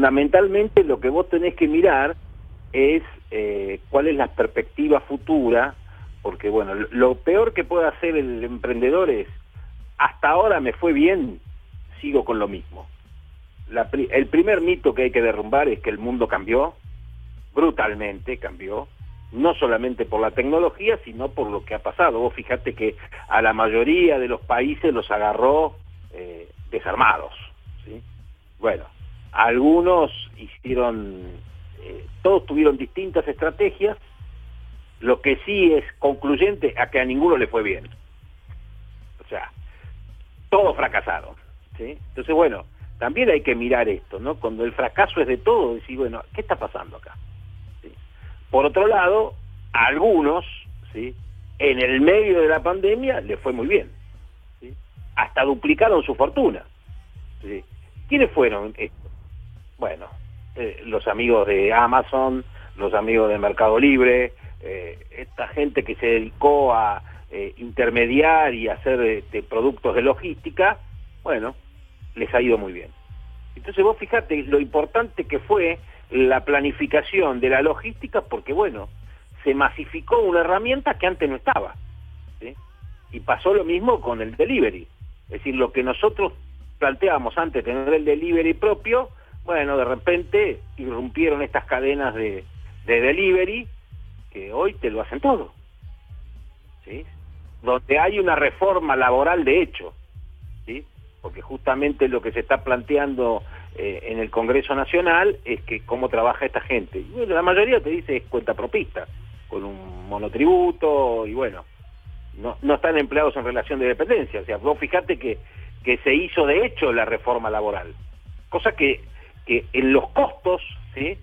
fundamentalmente lo que vos tenés que mirar es eh, cuál es la perspectiva futura, porque bueno, lo peor que puede hacer el emprendedor es, hasta ahora me fue bien, sigo con lo mismo. el primer mito que hay que derrumbar es que el mundo cambió, brutalmente cambió, no solamente por la tecnología, sino por lo que ha pasado. Vos fíjate que a la mayoría de los países los agarró eh, desarmados. ¿sí? Bueno, algunos hicieron, eh, todos tuvieron distintas estrategias, lo que sí es concluyente a que a ninguno le fue bien. O sea, todos fracasaron. Entonces, bueno, también hay que mirar esto, ¿no? Cuando el fracaso es de todo, decir, bueno, ¿qué está pasando acá? Por otro lado, algunos, ¿sí? en el medio de la pandemia, le fue muy bien. Hasta duplicaron su fortuna. ¿sí? ¿Quiénes fueron estos? Bueno, eh, los amigos de Amazon, los amigos de Mercado Libre, eh, esta gente que se dedicó a eh, intermediar y hacer este, productos de logística, bueno, les ha ido muy bien. Entonces vos fijate lo importante que fue la planificación de la logística porque, bueno, se masificó una herramienta que antes no estaba. Y pasó lo mismo con el delivery. Es decir, lo que nosotros planteábamos antes, tener el delivery propio, bueno, de repente irrumpieron estas cadenas de, de delivery que hoy te lo hacen todo. Donde hay una reforma laboral de hecho. Porque justamente lo que se está planteando eh, en el Congreso Nacional es que cómo trabaja esta gente. Bueno, la mayoría te dice es cuenta propista, con un monotributo y bueno, no, no están empleados en relación de dependencia. O sea, vos fijate que, que se hizo de hecho la reforma laboral, cosa que, que en los costos ¿sí?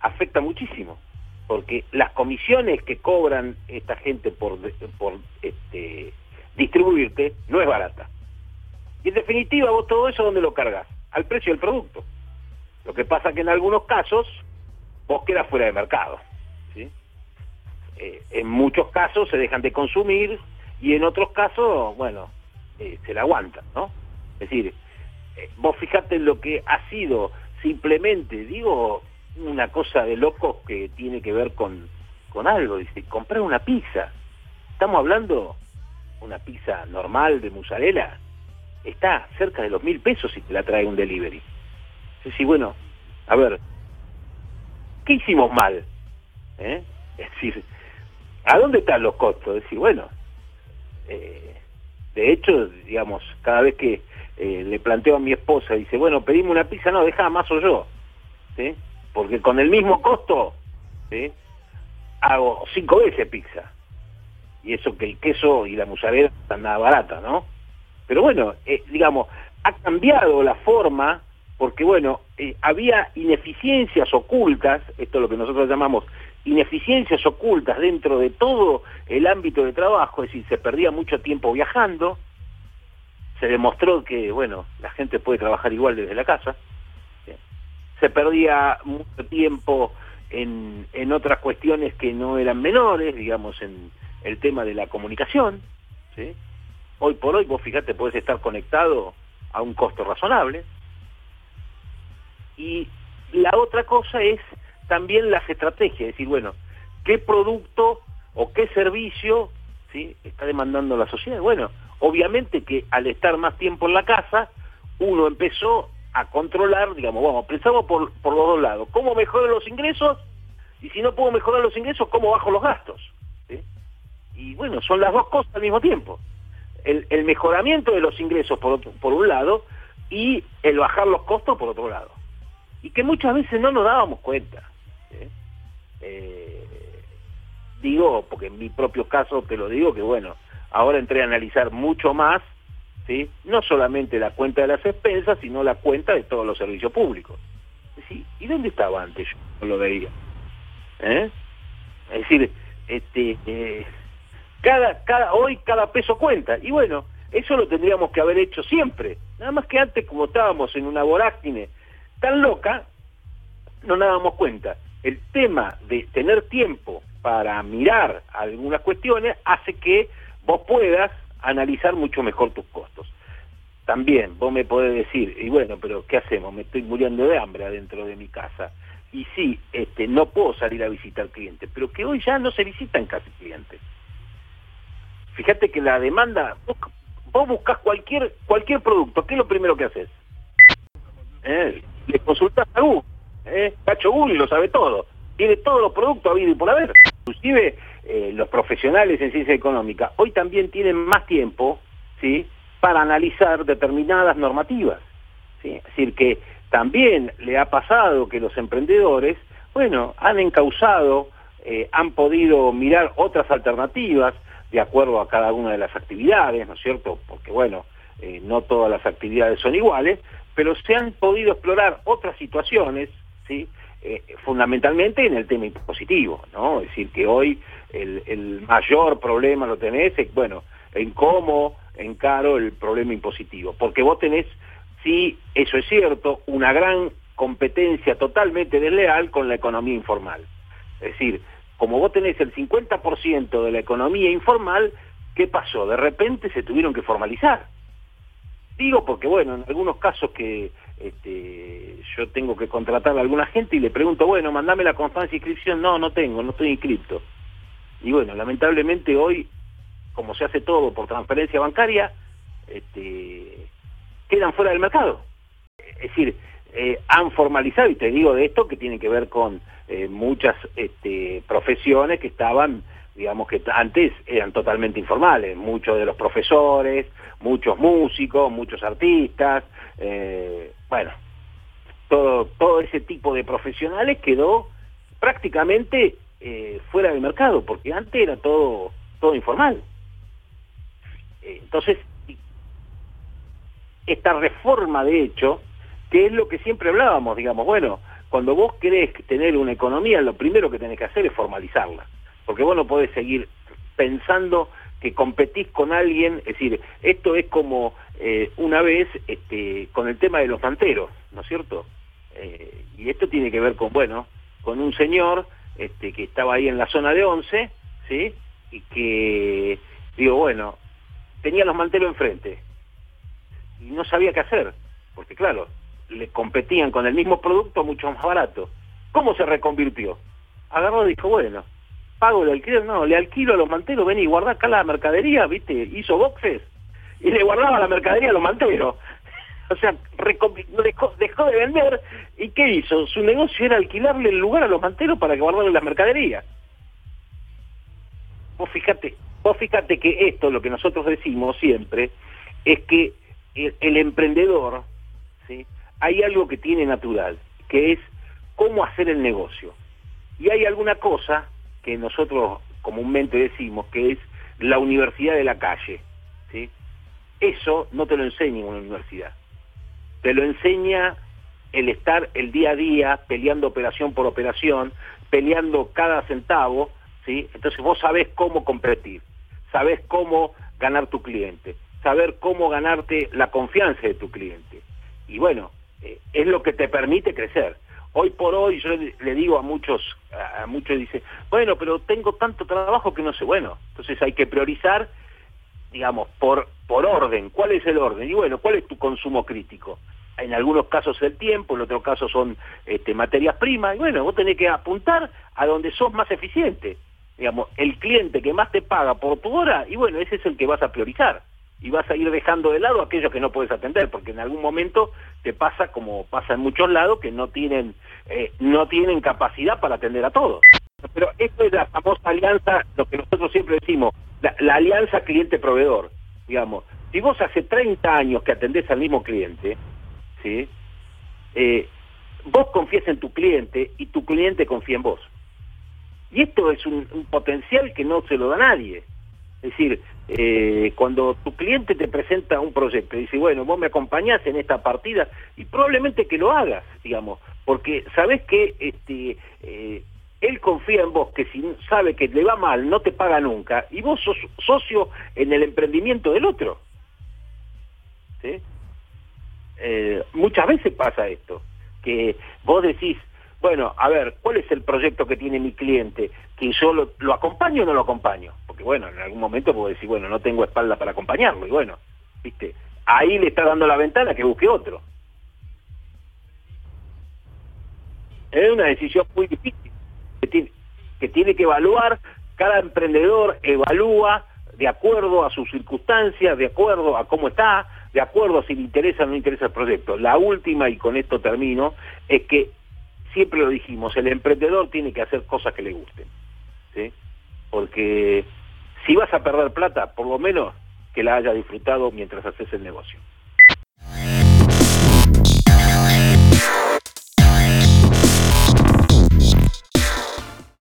afecta muchísimo, porque las comisiones que cobran esta gente por, este, distribuirte no es barata. Y en definitiva, vos todo eso, ¿dónde lo cargas? al precio del producto. Lo que pasa que en algunos casos vos quedas fuera de mercado. Eh, en muchos casos se dejan de consumir y en otros casos, bueno, eh, se la aguantan, ¿no? Es decir, eh, vos fijate en lo que ha sido simplemente, digo, una cosa de locos que tiene que ver con, con algo, dice, comprar una pizza. Estamos hablando una pizza normal de mozzarella, está cerca de los mil pesos si te la trae un delivery. Es decir, bueno, a ver, ¿qué hicimos mal? ¿Eh? Es decir, ¿a dónde están los costos? Es decir, bueno, eh, de hecho, digamos, cada vez que eh, le planteo a mi esposa, dice, bueno, pedimos una pizza, no, deja más o yo. Porque con el mismo costo. Hago cinco veces pizza. Y eso que el queso y la musarela están nada barata, ¿no? Pero bueno, eh, digamos, ha cambiado la forma porque bueno, eh, había ineficiencias ocultas, esto es lo que nosotros llamamos ineficiencias ocultas dentro de todo el ámbito de trabajo, es decir, se perdía mucho tiempo viajando, se demostró que, bueno, la gente puede trabajar igual desde la casa, se perdía mucho tiempo en, en otras cuestiones que no eran menores, digamos, en el tema de la comunicación, ¿sí? Hoy por hoy, vos fíjate, podés estar conectado a un costo razonable. Y la otra cosa es también las estrategias, es decir, bueno, ¿qué producto o qué servicio ¿sí? está demandando la sociedad? Bueno, obviamente que al estar más tiempo en la casa, uno empezó a controlar, digamos, vamos, pensamos por, por los dos lados, ¿cómo mejoro los ingresos? Y si no puedo mejorar los ingresos, ¿cómo bajo los gastos? Y bueno, son las dos cosas al mismo tiempo el, mejoramiento de los ingresos por, por un lado y el bajar los costos por otro lado. Y que muchas veces no nos dábamos cuenta. Eh, digo, porque en mi propio caso te lo digo, que bueno, ahora entré a analizar mucho más, ¿sí? no solamente la cuenta de las expensas, sino la cuenta de todos los servicios públicos. ¿Y dónde estaba antes? Yo no lo veía. ¿Eh? Es decir, este, eh, cada, cada, hoy cada peso cuenta. Y bueno, eso lo tendríamos que haber hecho siempre. Nada más que antes, como estábamos en una vorágine tan loca, no nos dábamos cuenta. El tema de tener tiempo para mirar algunas cuestiones hace que vos puedas analizar mucho mejor tus costos. también vos me podés decir, y bueno, pero ¿qué hacemos? Me estoy muriendo de hambre adentro de mi casa. Y sí, este, no puedo salir a visitar clientes, pero que hoy ya no se visitan casi clientes. Fíjate que la demanda, vos, buscas cualquier, cualquier producto, ¿qué es lo primero que haces? ¿Eh? Le consultas a Google, ¿eh? Cacho Google lo sabe todo, tiene todos los productos habido y por haber. Inclusive eh, los profesionales en ciencia económica hoy también tienen más tiempo, ¿sí? para analizar determinadas normativas. Es decir, que también le ha pasado que los emprendedores, bueno, han encausado, eh, han podido mirar otras alternativas de acuerdo a cada una de las actividades, ¿no es cierto? Porque, bueno, no todas las actividades son iguales, pero se han podido explorar otras situaciones, Eh, fundamentalmente en el tema impositivo, ¿no? Es decir, que hoy el, el mayor problema lo tenés, bueno, en cómo encaro el problema impositivo, porque vos tenés, sí, eso es cierto, una gran competencia totalmente desleal con la economía informal. Es decir, como vos tenés el 50% de la economía informal, ¿qué pasó? De repente se tuvieron que formalizar. Digo porque, bueno, en algunos casos que este, yo tengo que contratar a alguna gente y le pregunto, bueno, mandame la constancia de inscripción, no, no tengo, no estoy inscrito. Y bueno, lamentablemente hoy como se hace todo por transferencia bancaria, este, quedan fuera del mercado. Es decir, eh, han formalizado, y te digo de esto, que tiene que ver con eh, muchas este, profesiones que estaban, digamos que antes eran totalmente informales, muchos de los profesores, muchos músicos, muchos artistas, eh, bueno, todo, todo ese tipo de profesionales quedó prácticamente fuera del mercado, porque antes era todo, todo informal. Entonces, esta reforma de hecho, que es lo que siempre hablábamos, digamos, bueno, cuando vos querés tener una economía, lo primero que tenés que hacer es formalizarla, porque vos no podés seguir pensando que competís con alguien, es decir, esto es como eh, una vez este, con el tema de los manteros, ¿no es cierto? Eh, y esto tiene que ver con, bueno, con un señor este, que estaba ahí en la zona de Once, ¿sí? Y que, digo, bueno, tenía los mantelos enfrente y no sabía qué hacer, porque claro, le competían con el mismo producto mucho más barato. ¿Cómo se reconvirtió? Agarró y dijo, bueno, pago el alquiler, no, le alquilo a los manteros, ven y guarda acá la mercadería, viste, hizo boxes y le guardaba la mercadería a los manteros. O sea, dejó, dejó, de vender y ¿qué hizo? Su negocio era alquilarle el lugar a los manteros para que guardaran la mercadería. Vos fíjate, Vos fíjate que esto, lo que nosotros decimos siempre, es que el, emprendedor, ¿sí? hay algo que tiene natural, que es cómo hacer el negocio. Y hay alguna cosa que nosotros comúnmente decimos, que es la universidad de la calle. ¿sí? Eso no te lo enseña en una universidad. Te lo enseña el estar el día a día peleando operación por operación, peleando cada centavo, ¿sí? Entonces vos sabés cómo competir sabes cómo ganar tu cliente, saber cómo ganarte la confianza de tu cliente. Y bueno, eh, es lo que te permite crecer. Hoy por hoy yo le, digo a muchos, a muchos dice, bueno, pero tengo tanto trabajo que no sé, bueno, entonces hay que priorizar, digamos, por, por orden. ¿Cuál es el orden? Y bueno, ¿cuál es tu consumo crítico? En algunos casos el tiempo, en otros casos son este, materias primas, y bueno, vos tenés que apuntar a donde sos más eficiente digamos, el cliente que más te paga por tu hora, y bueno, ese es el que vas a priorizar. Y vas a ir dejando de lado aquellos que no puedes atender, porque en algún momento te pasa, como pasa en muchos lados, que no tienen, eh, no tienen capacidad para atender a todos. Pero esto es la famosa alianza, lo que nosotros siempre decimos, la, alianza cliente-proveedor. Digamos, si vos hace 30 años que atendés al mismo cliente, ¿sí? Eh, vos confías en tu cliente y tu cliente confía en vos. Y esto es un, potencial que no se lo da nadie. Es decir, eh, cuando tu cliente te presenta un proyecto y dice, bueno, vos me acompañás en esta partida, y probablemente que lo hagas, digamos, porque sabés que este, eh, él confía en vos, que si sabe que le va mal, no te paga nunca, y vos sos socio en el emprendimiento del otro. Eh, muchas veces pasa esto, que vos decís, bueno, a ver, ¿cuál es el proyecto que tiene mi cliente? ¿Que yo lo, acompaño o no lo acompaño? Porque bueno, en algún momento puedo decir, bueno, no tengo espalda para acompañarlo, y bueno, viste, ahí le está dando la ventana que busque otro. Es una decisión muy difícil, que tiene, que tiene que evaluar, cada emprendedor evalúa de acuerdo a sus circunstancias, de acuerdo a cómo está, de acuerdo a si le interesa o no interesa el proyecto. La última, y con esto termino, es que siempre lo dijimos, el emprendedor tiene que hacer cosas que le gusten. ¿sí? Porque si vas a perder plata, por lo menos que la haya disfrutado mientras haces el negocio.